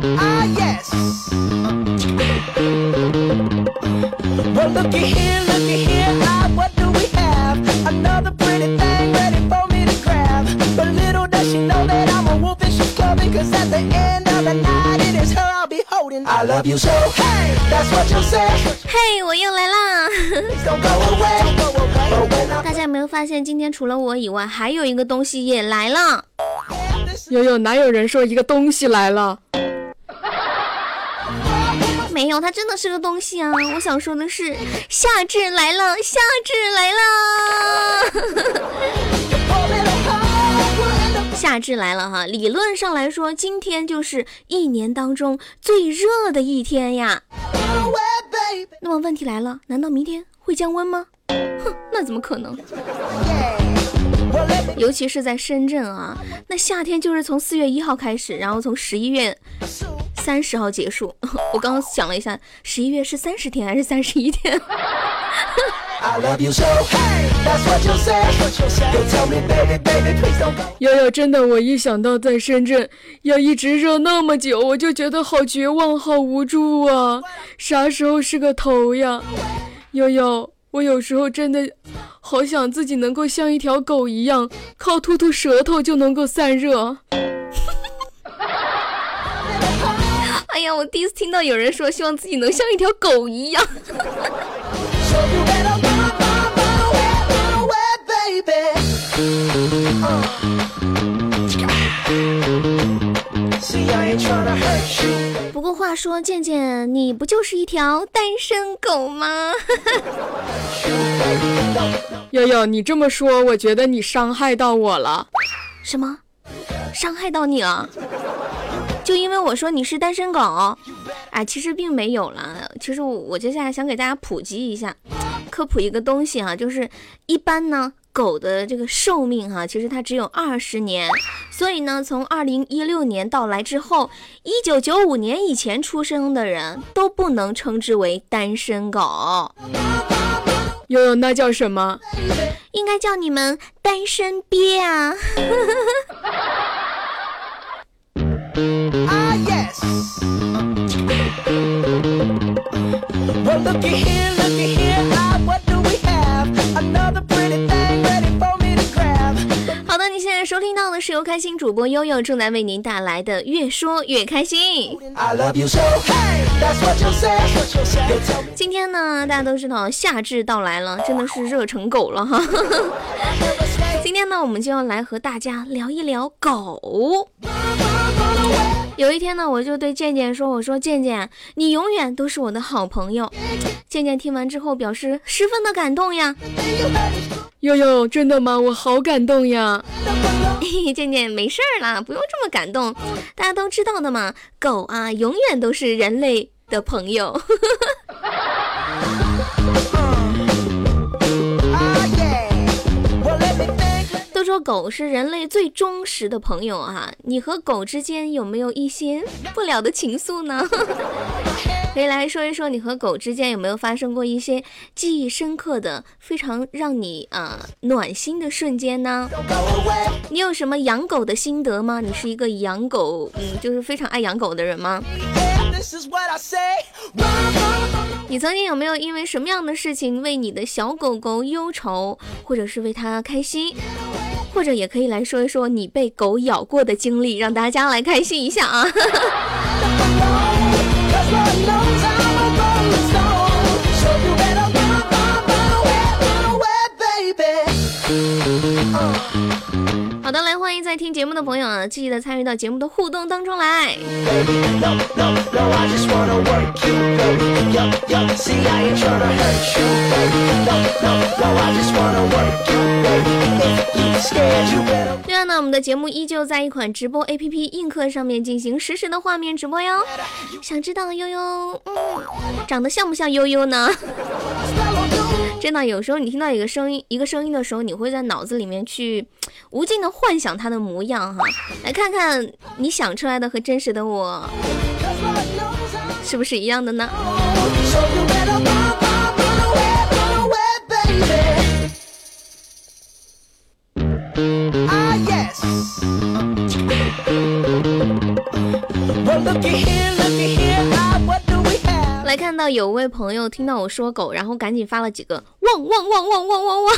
Ah, yes. Well, looky here, looky here. Ah, what do we have? Another pretty thing ready for me to grab. But little does she know that I'm a wolf and she's clubbing. Cause at the end of the night, it is her I'll be holding. I love you so. Hey, that's what you say. 嘿，我又来啦 don't go away. 大家有没有发现，今天除了我以外，还有一个东西也来了？悠悠，哪有人说一个东西来了？没有，它真的是个东西啊！我想说的是，夏至来了，夏至来了，夏至来了哈！理论上来说，今天就是一年当中最热的一天呀。那么问题来了，难道明天会降温吗？哼，那怎么可能？尤其是在深圳啊，那夏天就是从四月一号开始，然后从十一月三十号结束。我刚刚想了一下，十一月是三十天还是三十一天.悠悠，真的，我一想到在深圳要一直热那么久，我就觉得好绝望、好无助啊！啥时候是个头呀？悠悠，我有时候真的好想自己能够像一条狗一样，靠吐吐舌头就能够散热。我第一次听到有人说希望自己能像一条狗一样。Uh. 不过话说，健健，你不就是一条单身狗吗？悠悠，你这么说，我觉得你伤害到我了。什么？伤害到你了？就因为我说你是单身狗？哎，其实并没有啦。其实我我接下来想给大家普及一下，科普一个东西哈、就是一般呢。狗的这个寿命哈、其实它只有二十年，所以呢，从二零一六年到来之后，一九九五年以前出生的人都不能称之为单身狗，悠悠，那叫什么？应该叫你们单身鳖啊！Ah, yes. Well, looky here, looky here. Ah, what do we have? Another pretty thing ready for me to grab. 好的，你现在收听到的是由开心主播悠悠正在为您带来的《越说越开心》。I love you so. Hey, that's what you say. You tell me 今天呢，大家都知道夏至到来了，真的是热成狗了哈。今天呢，我们就要来和大家聊一聊狗。有一天呢，我就对健健说：“我说健健，你永远都是我的好朋友。”健健听完之后表示十分的感动呀。悠悠，真的吗？我好感动呀！健健没事儿啦，不用这么感动。大家都知道的嘛，狗啊，永远都是人类的朋友。说狗是人类最忠实的朋友啊，你和狗之间有没有一些不了的情愫呢？可以来说一说你和狗之间有没有发生过一些记忆深刻的、非常让你啊、暖心的瞬间呢？你有什么养狗的心得吗？你是一个养狗，嗯，就是非常爱养狗的人吗？你曾经有没有因为什么样的事情为你的小狗狗忧愁，或者是为它开心？或者也可以来说一说你被狗咬过的经历，让大家来开心一下啊！Cause Lord knows I'm a rolling stone. So you better run, run, run away, run away, baby. 好的，来欢迎在听节目的朋友啊，积极的参与到节目的互动当中来。Baby, no, no, no, I just wanna work you, baby. Yo, yo, see, I ain't tryna hurt you, baby. No, no, no, I just wanna work you, baby. If you scared, you better. 另外呢，我们的节目依旧在一款直播 APP 映客上面进行实时的画面直播哟。想知道悠悠，嗯，长得像不像悠悠呢？真的，有时候你听到一个声音，一个声音的时候，你会在脑子里面去无尽的幻想它的模样哈。来看看你想出来的和真实的我是不是一样的呢？来看到有位朋友听到我说狗，然后赶紧发了几个汪汪汪汪汪汪汪，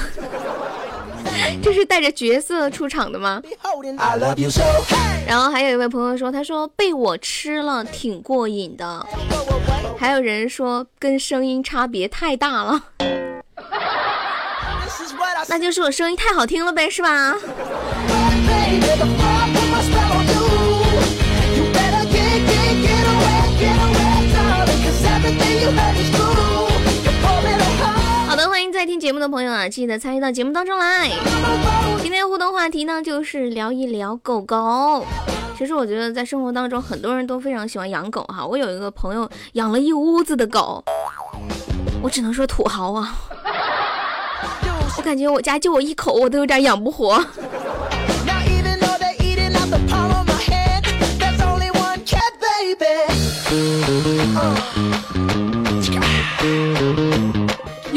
这是带着角色出场的吗.然后还有一位朋友说，他说被我吃了挺过瘾的，还有人说跟声音差别太大了。那就是我声音太好听了呗，是吧？在听节目的朋友啊，记得参与到节目当中来。今天互动话题呢，就是聊一聊狗狗。其实我觉得在生活当中，很多人都非常喜欢养狗哈。我有一个朋友养了一屋子的狗，我只能说土豪啊。我感觉我家就我一口，我都有点养不活。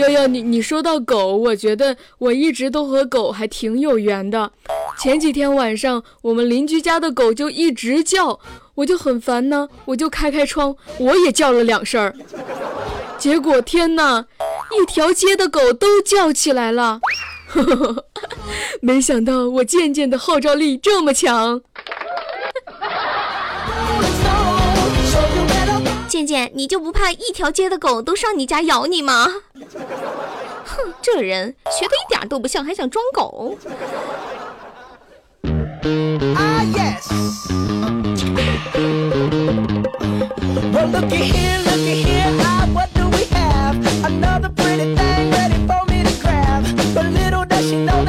哎呀，你你说到狗，我觉得我一直都和狗还挺有缘的。前几天晚上，我们邻居家的狗就一直叫，我就很烦呢，我就开开窗，我也叫了两声儿。结果天哪，一条街的狗都叫起来了。没想到我渐渐的号召力这么强。健健，你就不怕一条街的狗都上你家咬你吗？哼，这人学的一点都不像，还想装狗。Ah, yes. Well, looky here, looky here, ah, what do we have? Another pretty thing ready for me to grab. But little does she know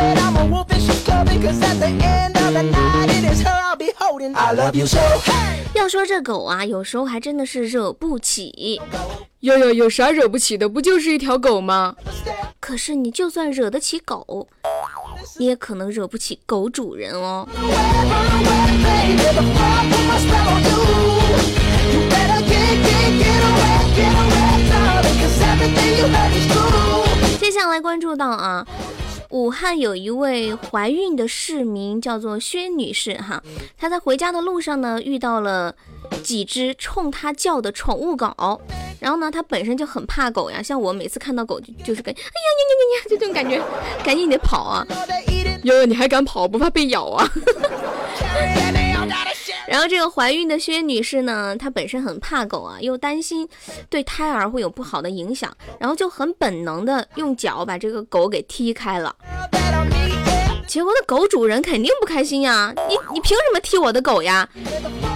要说这狗啊，有时候还真的是惹不起。有有有啥惹不起的？不就是一条狗吗？可是你就算惹得起狗，你也可能惹不起狗主人哦。接下来关注到啊。武汉有一位怀孕的市民叫做薛女士哈，她在回家的路上呢遇到了几只冲她叫的宠物狗，然后呢她本身就很怕狗呀，像我每次看到狗就就是跟哎呀呀呀呀呀就这种感觉，赶紧得跑啊。悠，你还敢跑？不怕被咬啊？然后这个怀孕的薛女士呢，她本身很怕狗啊，又担心对胎儿会有不好的影响，然后就很本能的用脚把这个狗给踢开了。结果那狗主人肯定不开心呀！你你凭什么踢我的狗呀？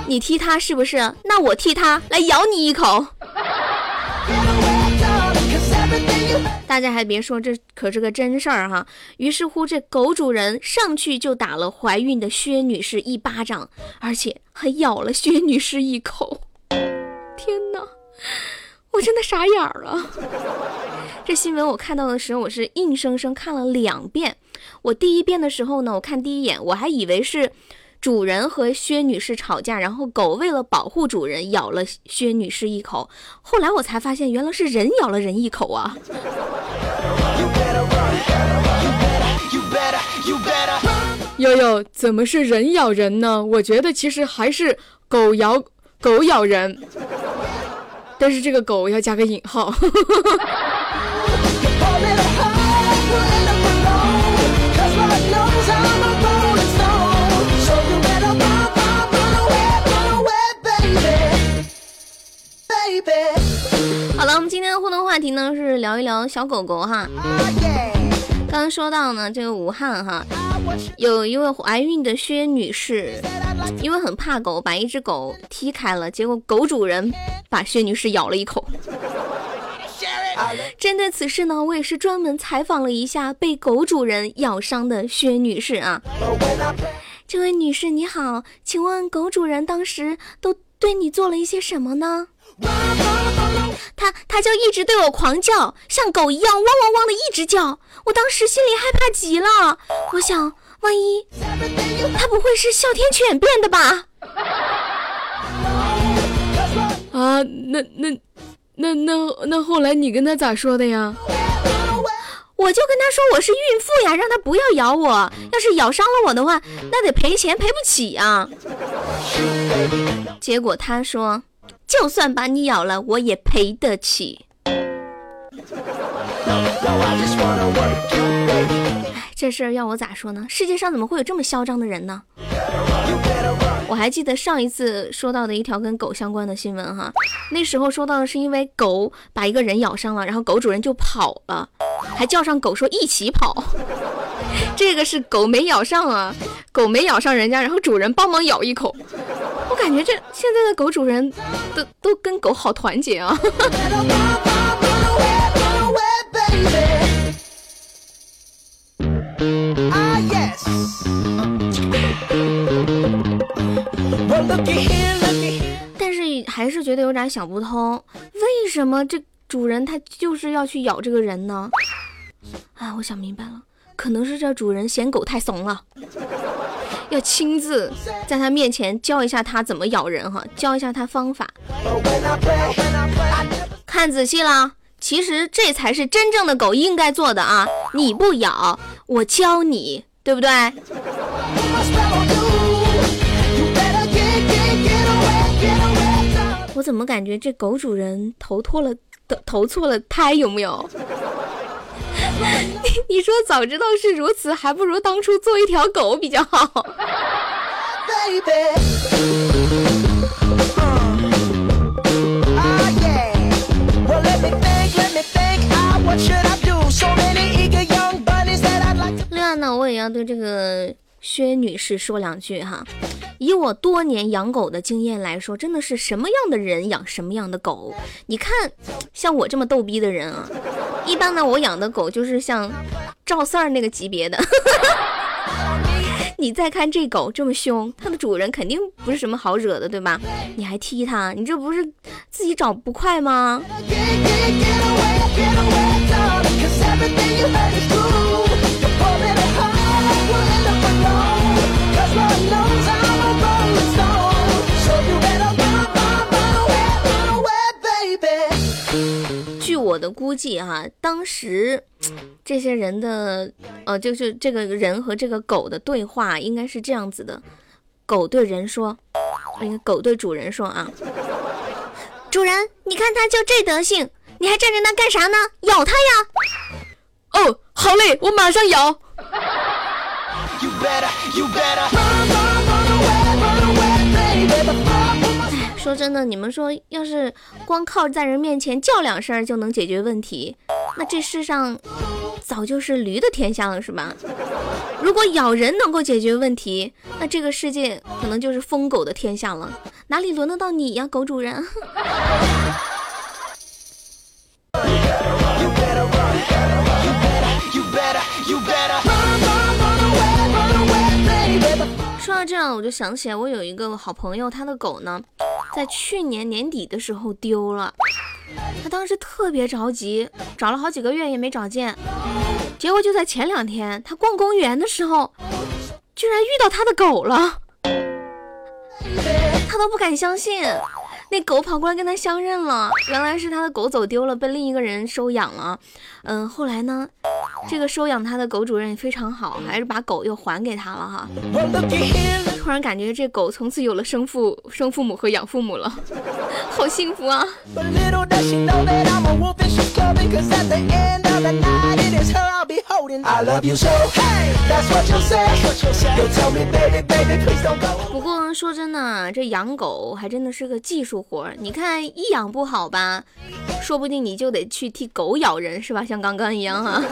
你踢它是不是？那我踢它来咬你一口！大家还别说，这可是个真事儿哈。于是乎，这狗主人上去就打了怀孕的薛女士一巴掌，而且还咬了薛女士一口。天哪，我真的傻眼儿了。这新闻我看到的时候，我是硬生生看了两遍。我第一遍的时候呢，我看第一眼，我还以为是主人和薛女士吵架，然后狗为了保护主人咬了薛女士一口。后来我才发现，原来是人咬了人一口啊！悠悠，怎么是人咬人呢？我觉得其实还是狗咬狗咬人，但是这个狗要加个引号。我们今天的互动话题呢是聊一聊小狗狗哈。Ah. 刚刚说到呢，这个武汉哈有一位怀孕的薛女士因为很怕狗，把一只狗踢开了，结果狗主人把薛女士咬了一口。针对此事呢，我也是专门采访了一下被狗主人咬伤的薛女士啊。这位女士你好，请问狗主人当时都对你做了一些什么呢？他他就一直对我狂叫，像狗一样汪汪汪的一直叫。我当时心里害怕极了，我想，万一它不会是哮天犬变的吧？啊，那那那那那后来你跟他咋说的呀？我就跟他说我是孕妇呀，让他不要咬我。要是咬伤了我的话，那得赔钱，赔不起呀。结果他说，就算把你咬了，我也赔得起。这事儿要我咋说呢？世界上怎么会有这么嚣张的人呢？我还记得上一次说到的一条跟狗相关的新闻哈，那时候说到的是因为狗把一个人咬伤了，然后狗主人就跑了，还叫上狗说一起跑。这个是狗没咬上啊，狗没咬上人家，然后主人帮忙咬一口。我感觉这现在的狗主人都都跟狗好团结啊。但是还是觉得有点想不通，为什么这主人他就是要去咬这个人呢？啊，我想明白了，可能是这主人嫌狗太怂了，要亲自在他面前教一下他怎么咬人哈，教一下他方法。看仔细了，其实这才是真正的狗应该做的啊！你不咬，我教你，对不对？我怎么感觉这狗主人投错了，投错了胎有没有？你 你说早知道是如此，还不如当初做一条狗比较好。另外呢，我也要对这个薛女士说两句哈。以我多年养狗的经验来说，真的是什么样的人养什么样的狗。你看，像我这么逗逼的人啊，一般呢，我养的狗就是像赵四儿那个级别的。你再看这狗这么凶，它的主人肯定不是什么好惹的，对吧？你还踢它，你这不是自己找不快吗？的估计啊，当时这些人的呃，就是这个人和这个狗的对话应该是这样子的：狗对人说，那个狗对主人说啊，主人，你看它就这德行，你还站在那干啥呢？咬它呀！哦，好嘞，我马上咬。说真的，你们说要是光靠在人面前叫两声就能解决问题，那这世上早就是驴的天下了，是吧？如果咬人能够解决问题，那这个世界可能就是疯狗的天下了，哪里轮得到你呀，狗主人？说到这样，我就想起来，我有一个好朋友，他的狗呢，在去年年底的时候丢了。他当时特别着急，找了好几个月也没找见。结果就在前两天，他逛公园的时候，居然遇到他的狗了。他都不敢相信，那狗跑过来跟他相认了。原来是他的狗走丢了，被另一个人收养了。嗯，后来呢？这个收养他的狗主人也非常好，还是把狗又还给他了哈。突然感觉这狗从此有了生父、生父母和养父母了，好幸福啊！不过说真的，这养狗还真的是个技术活儿。你看一养不好吧，说不定你就得去替狗咬人，是吧？像刚刚一样哈。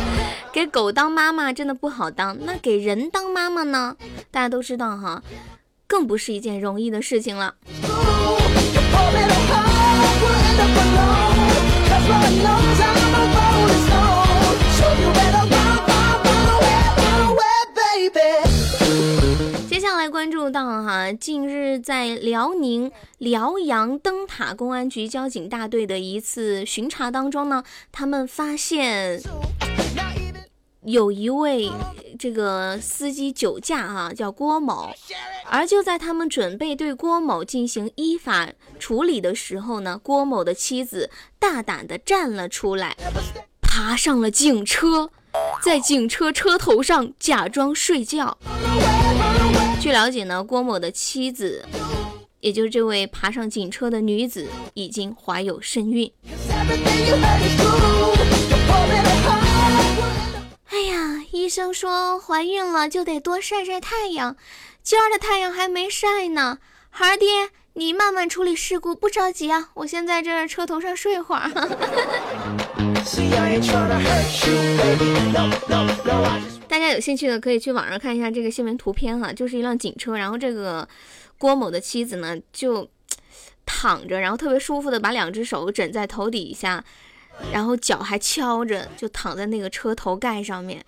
给狗当妈妈真的不好当，那给人当妈妈呢？大家都知道哈，更不是一件容易的事情了。接关注到哈，近日在辽宁辽阳灯塔公安局交警大队的一次巡查当中呢，他们发现有一位这个司机酒驾哈，叫郭某，而就在他们准备对郭某进行依法处理的时候呢，郭某的妻子大胆的站了出来，爬上了警车。在警车车头上假装睡觉。据了解呢，郭某的妻子也就是这位爬上警车的女子已经怀有身孕。哎呀，医生说怀孕了就得多晒晒太阳，今儿的太阳还没晒呢。孩儿爹，你慢慢处理事故，不着急啊，我先在这车头上睡会儿。大家有兴趣的可以去网上看一下这个新闻图片哈，就是一辆警车，然后这个郭某的妻子呢就躺着，然后特别舒服的把两只手枕在头底下，然后脚还敲着，就躺在那个车头盖上面.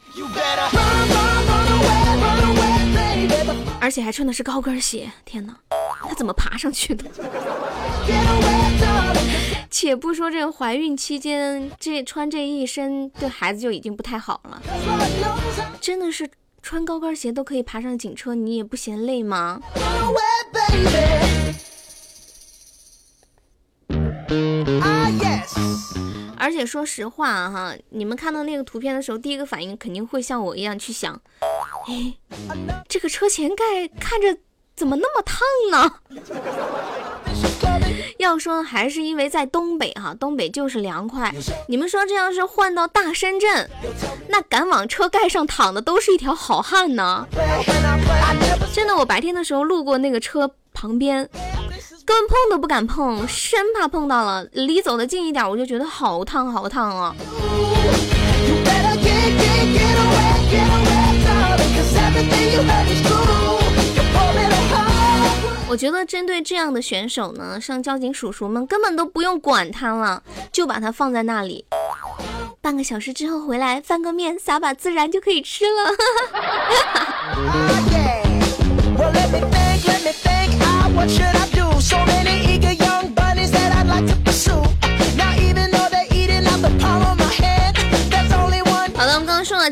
而且还穿的是高跟鞋，天哪，他怎么爬上去的？且不说这怀孕期间这穿这一身对孩子就已经不太好了，真的是穿高跟鞋都可以爬上警车，你也不嫌累吗？run away, baby. Ah, yes. 而且说实话哈，你们看到那个图片的时候，第一个反应肯定会像我一样去想，哎，这个车前盖看着怎么那么烫呢？要说还是因为在东北哈，东北就是凉快。你们说这要是换到大深圳，那敢往车盖上躺的都是一条好汉呢。真的，我白天的时候路过那个车旁边，根本碰都不敢碰，生怕碰到了，离走的近一点，我就觉得好烫好烫啊！You better get, get, get away, get away, darling. 我觉得针对这样的选手呢，像交警叔叔们根本都不用管他了，就把他放在那里，半个小时之后回来翻个面，撒把孜然就可以吃了。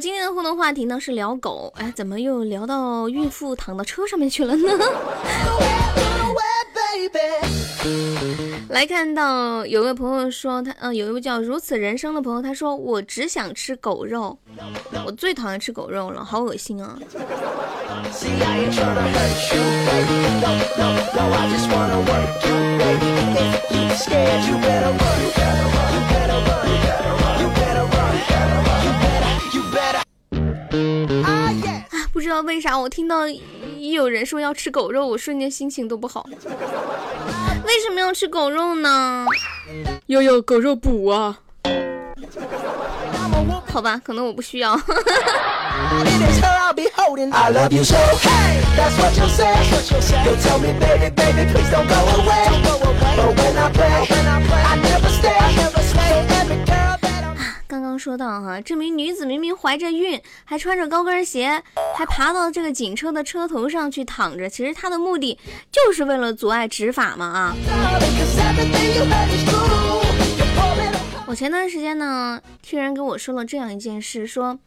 今天的互动话题呢是聊狗，哎，怎么又聊到孕妇躺到车上面去了呢？来看到有位朋友说他，呃，有一位叫如此人生的朋友，他说我只想吃狗肉，我最讨厌吃狗肉了，好恶心啊！道为啥，我听到一有人说要吃狗肉，我瞬间心情都不好。为什么要吃狗肉呢？悠悠狗肉补啊.好吧，可能我不需要。刚说到哈，这名女子明明怀着孕，还穿着高跟鞋，还爬到这个警车的车头上去躺着，其实她的目的就是为了阻碍执法嘛啊！我前段时间呢，听人跟我说了这样一件事，说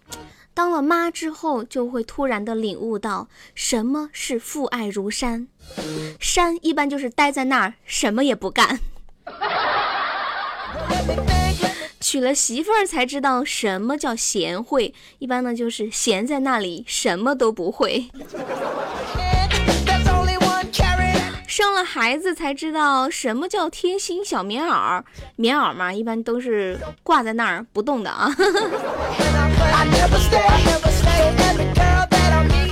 当了妈之后，就会突然的领悟到什么是父爱如山，山一般就是待在那儿什么也不干。娶了媳妇儿才知道什么叫贤惠，一般呢就是闲在那里什么都不会。生了孩子才知道什么叫贴心小棉袄，棉袄嘛，一般都是挂在那儿不动的啊。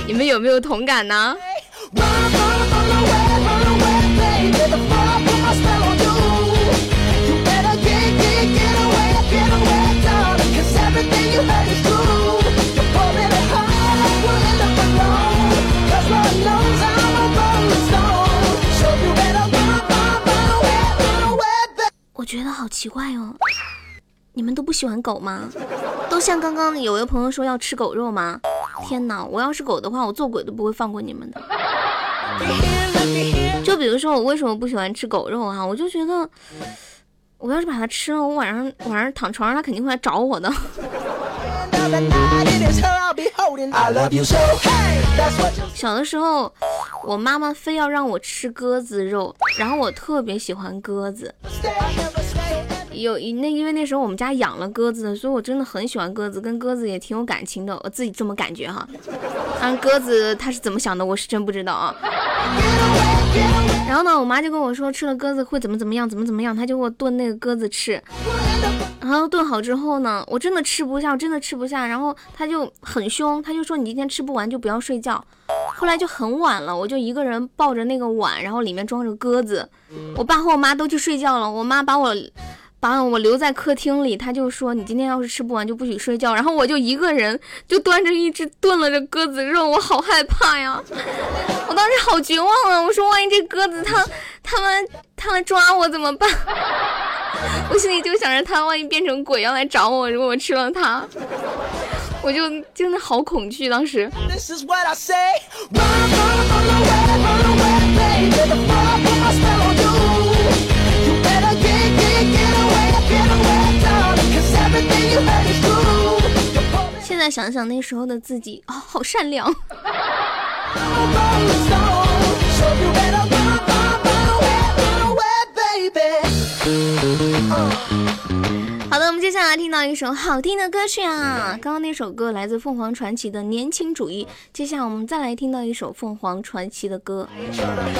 你们有没有同感呢？我觉得好奇怪哦，你们都不喜欢狗吗？都像刚刚有位朋友说要吃狗肉吗？天哪！我要是狗的话，我做鬼都不会放过你们的。就比如说我为什么不喜欢吃狗肉啊？我就觉得，我要是把它吃了，我晚上晚上躺床上，它肯定会来找我的。小的时候我妈妈非要让我吃鸽子肉，然后我特别喜欢鸽子。有那因为那时候我们家养了鸽子，所以我真的很喜欢鸽子，跟鸽子也挺有感情的，我自己这么感觉哈。但鸽子它是怎么想的，我是真不知道啊。然后呢，我妈就跟我说吃了鸽子会怎么怎么样，怎么怎么样，她就给我炖那个鸽子吃。然后炖好之后呢，我真的吃不下，我真的吃不下。然后她就很凶，她就说你今天吃不完就不要睡觉。后来就很晚了，我就一个人抱着那个碗，然后里面装着鸽子。我爸和我妈都去睡觉了，我妈把我。把我留在客厅里，他就说你今天要是吃不完就不许睡觉。然后我就一个人就端着一只炖了的鸽子肉，我好害怕呀！我当时好绝望啊！我说万一这鸽子它他们他们抓我怎么办？我心里就想着它万一变成鬼要来找我，如果我吃了它，我就真的好恐惧。当时。在想想那时候的自己哦，好善良。好的，我们接下来听到一首好听的歌曲啊，刚刚那首歌来自凤凰传奇的《年轻主义》。接下来我们再来听到一首凤凰传奇的歌，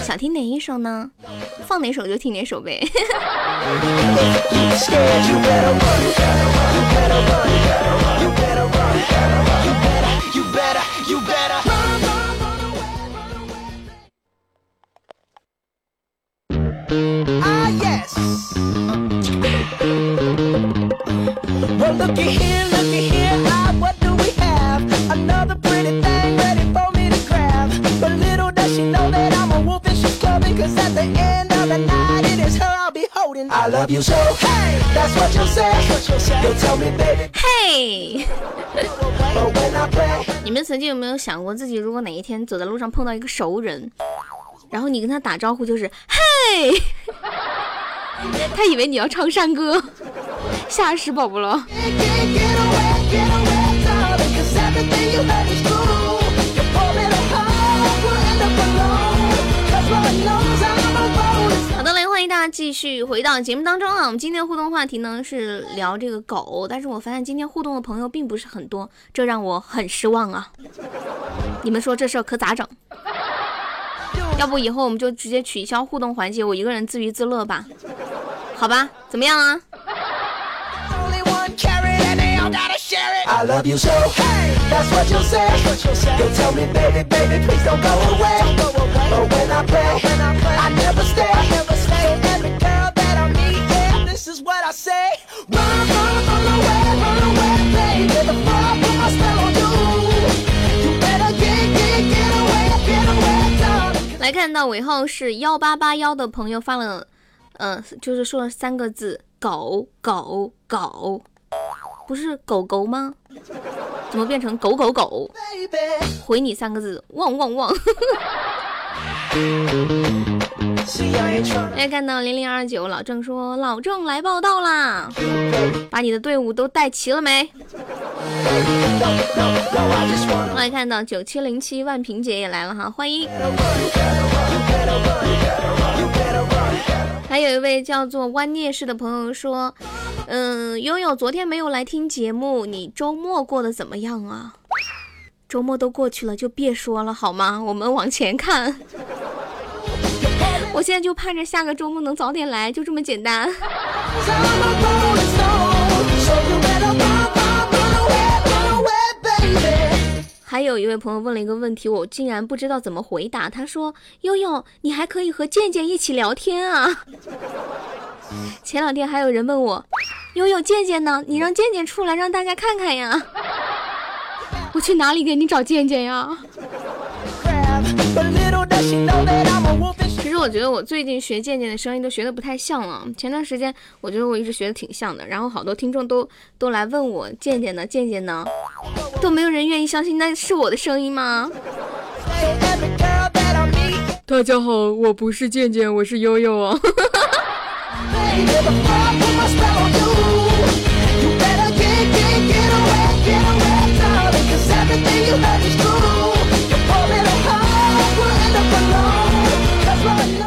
想听哪一首呢？放哪首就听哪首呗。嘿，你们曾经有没有想过，自己如果哪一天走在路上碰到一个熟人，然后你跟他打招呼就是嘿，他以为你要唱山歌，吓死宝宝了。好的嘞，欢迎大家继续回到节目当中啊，我们今天的互动话题呢是聊这个狗，但是我发现今天互动的朋友并不是很多，这让我很失望啊！你们说这事儿可咋整？要不以后我们就直接取消互动环节，我一个人自娱自乐吧？好吧，怎么样啊？来看到尾号是幺八八幺的朋友发了，呃，就是说了三个字“狗狗狗”，不是狗狗吗？怎么变成狗狗狗？回你三个字：汪汪汪。哎看到零零二九老郑说：“老郑来报道啦，把你的队伍都带齐了没？”来看到九七零七万平姐也来了哈，欢迎。还有一位叫做弯聂氏的朋友说：“嗯，悠悠昨天没有来听节目，你周末过得怎么样啊？周末都过去了，就别说了好吗？我们往前看。”我现在就盼着下个周末能早点来，就这么简单。还有一位朋友问了一个问题，我竟然不知道怎么回答。他说：“悠悠，你还可以和健健一起聊天啊。”前两天还有人问我：“悠悠，健健呢？你让健健出来让大家看看呀。”我去哪里给你找健健呀？其实我觉得我最近学健健的声音都学的不太像了。前段时间我觉得我一直学的挺像的，然后好多听众都都来问我健健呢，健健呢，都没有人愿意相信那是我的声音吗？大家好，我不是健健，我是悠悠啊。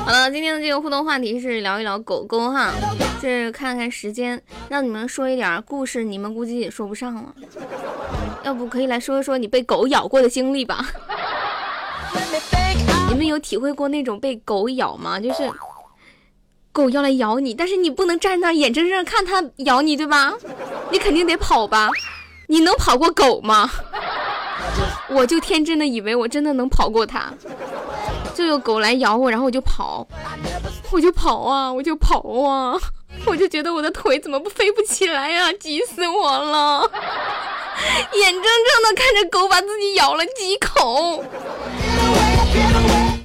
好了，今天的这个互动话题是聊一聊狗狗哈，是看看时间，让你们说一点故事，你们估计也说不上了，要不可以来说一说你被狗咬过的经历吧？你们们有体会过那种被狗咬吗？就是狗要来咬你，但是你不能站那眼睁睁看它咬你，对吧？你肯定得跑吧？你能跑过狗吗？我就天真的以为我真的能跑过它，就有狗来咬我，然后我就跑，我就跑啊，我就跑啊，我就觉得我的腿怎么不飞不起来呀？急死我了！眼睁睁的看着狗把自己咬了几口，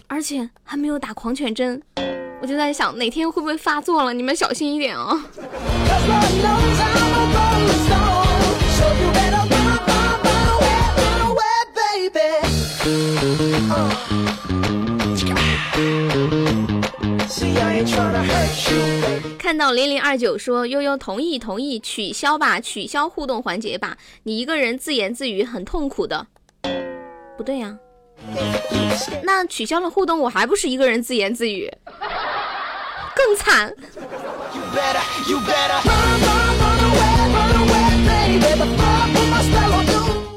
而且还没有打狂犬针，我就在想哪天会不会发作了，你们小心一点啊！看到零零二九说悠悠同意同意取消吧，取消互动环节吧，你一个人自言自语很痛苦的，不对呀，那取消了互动我还不是一个人自言自语，更惨。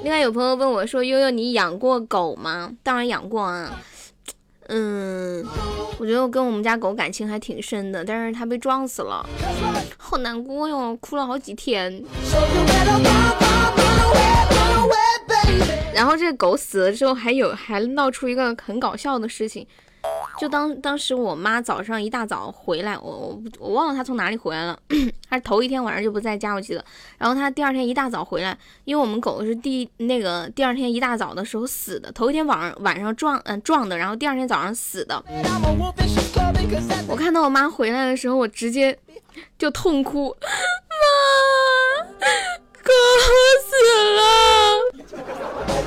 另外有朋友问我说悠悠你养过狗吗？当然养过啊。嗯，我觉得我跟我们家狗感情还挺深的，但是它被撞死了，好难过哟，哭了好几天。然后这狗死了之后，还有还闹出一个很搞笑的事情。就当当时我妈早上一大早回来，我我我忘了她从哪里回来了，她头一天晚上就不在家，我记得。然后她第二天一大早回来，因为我们狗是第那个第二天一大早的时候死的，头一天晚上晚上撞嗯撞的，然后第二天早上死的。我看到我妈回来的时候，我直接就痛哭，妈，狗死了。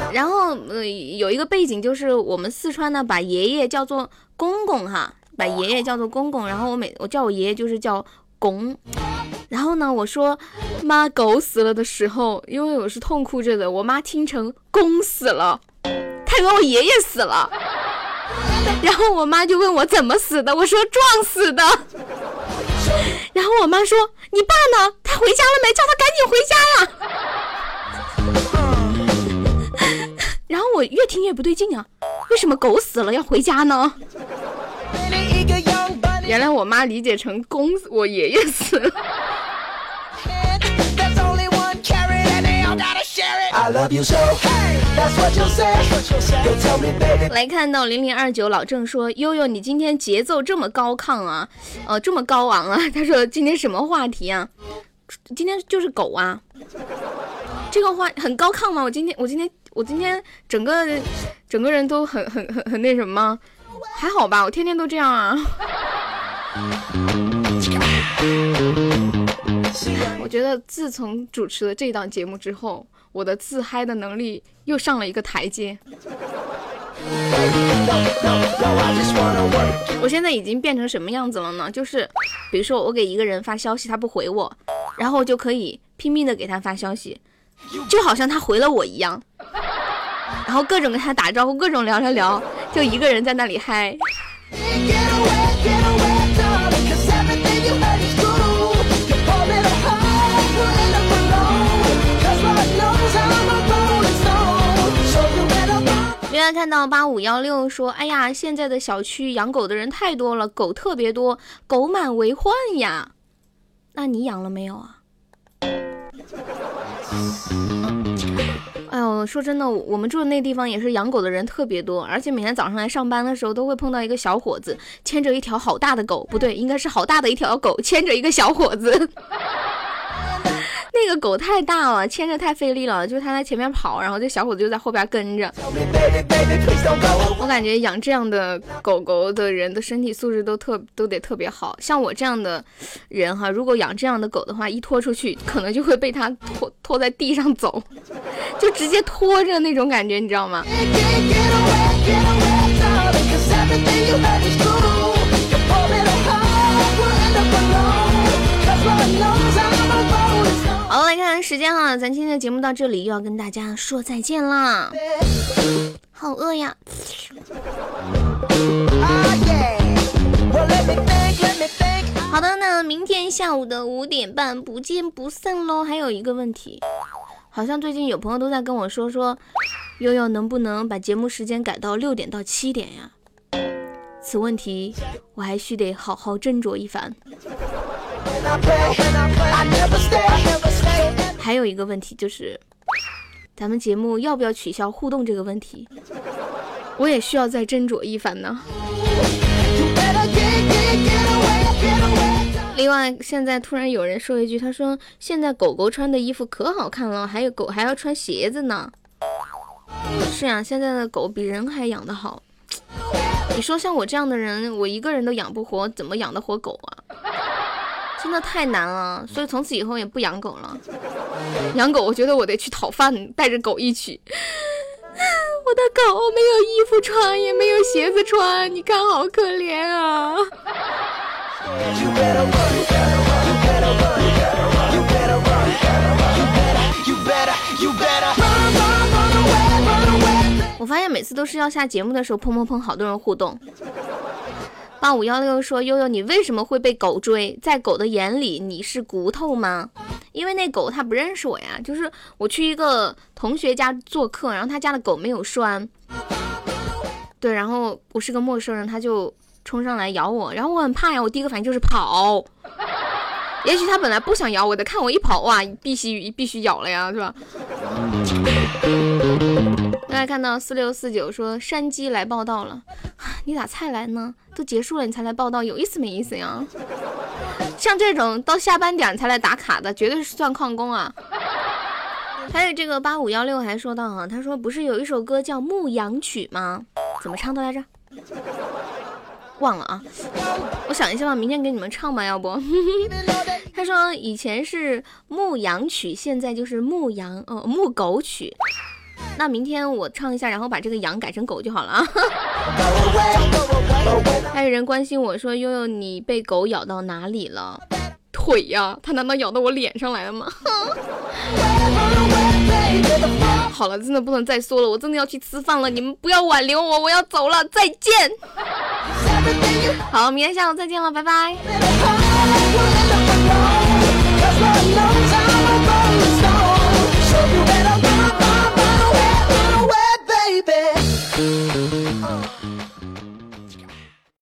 然后呃有一个背景就是我们四川呢把爷爷叫做。公公哈，把爷爷叫做公公，然后我每我叫我爷爷就是叫公，然后呢，我说妈狗死了的时候，因为我是痛哭着的，我妈听成公死了，她以为我爷爷死了，然后我妈就问我怎么死的，我说撞死的，然后我妈说你爸呢？他回家了没？叫他赶紧回家呀！然后我越听越不对劲啊，为什么狗死了要回家呢？原来我妈理解成公我爷爷死了。来看到零零二九老郑说悠悠你今天节奏这么高亢啊，呃这么高昂啊。他说今天什么话题啊？今天就是狗啊。这个话很高亢吗？我今天我今天我今天整个整个人都很很很很那什么？还好吧，我天天都这样啊。我觉得自从主持了这档节目之后，我的自嗨的能力又上了一个台阶。我现在已经变成什么样子了呢？就是，比如说我给一个人发消息，他不回我，然后就可以拼命的给他发消息，就好像他回了我一样，然后各种跟他打招呼，各种聊聊聊，就一个人在那里嗨。另外看到八五幺六说：“哎呀，现在的小区养狗的人太多了，狗特别多，狗满为患呀。那你养了没有啊？”哎呦，说真的，我们住的那地方也是养狗的人特别多，而且每天早上来上班的时候都会碰到一个小伙子牵着一条好大的狗，不对，应该是好大的一条狗牵着一个小伙子。那个狗太大了，牵着太费力了，就是它在前面跑，然后这小伙子就在后边跟着。我感觉养这样的狗狗的人的身体素质都特都得特别好，像我这样的人哈，如果养这样的狗的话，一拖出去可能就会被它拖拖在地上走，就直接拖着那种感觉，你知道吗？好，时间哈，咱今天的节目到这里又要跟大家说再见啦，好饿呀！好的，那明天下午的五点半不见不散喽。还有一个问题，好像最近有朋友都在跟我说说，悠悠能不能把节目时间改到六点到七点呀？此问题我还需得好好斟酌一番。还有一个问题就是，咱们节目要不要取消互动这个问题，我也需要再斟酌一番呢。另外，现在突然有人说一句，他说现在狗狗穿的衣服可好看了，还有狗还要穿鞋子呢。是啊，现在的狗比人还养得好。你说像我这样的人，我一个人都养不活，怎么养得活狗啊？真的太难了，所以从此以后也不养狗了。养狗，我觉得我得去讨饭，带着狗一起。我的狗没有衣服穿，也没有鞋子穿，你看好可怜啊！我发现每次都是要下节目的时候，砰砰砰，好多人互动。八五幺六说：悠悠，你为什么会被狗追？在狗的眼里，你是骨头吗？因为那狗它不认识我呀。就是我去一个同学家做客，然后他家的狗没有拴，对，然后我是个陌生人，他就冲上来咬我，然后我很怕呀，我第一个反应就是跑。也许他本来不想咬我的，看我一跑，哇，必须必须咬了呀，是吧？大家看到四六四九说山鸡来报道了，你咋才来呢？都结束了你才来报道，有意思没意思呀？像这种到下班点才来打卡的，绝对是算旷工啊！还有这个八五幺六还说到啊，他说不是有一首歌叫《牧羊曲》吗？怎么唱的来着？忘了啊，我想一下吧，明天给你们唱吧，要不？他说以前是牧羊曲，现在就是牧羊哦，牧狗曲。那明天我唱一下，然后把这个羊改成狗就好了啊。还有人关心我说悠悠你被狗咬到哪里了？腿呀，它难道咬到我脸上来了吗？好了，真的不能再说了，我真的要去吃饭了，你们不要挽留我，我要走了，再见。好，明天下午再见了，拜拜。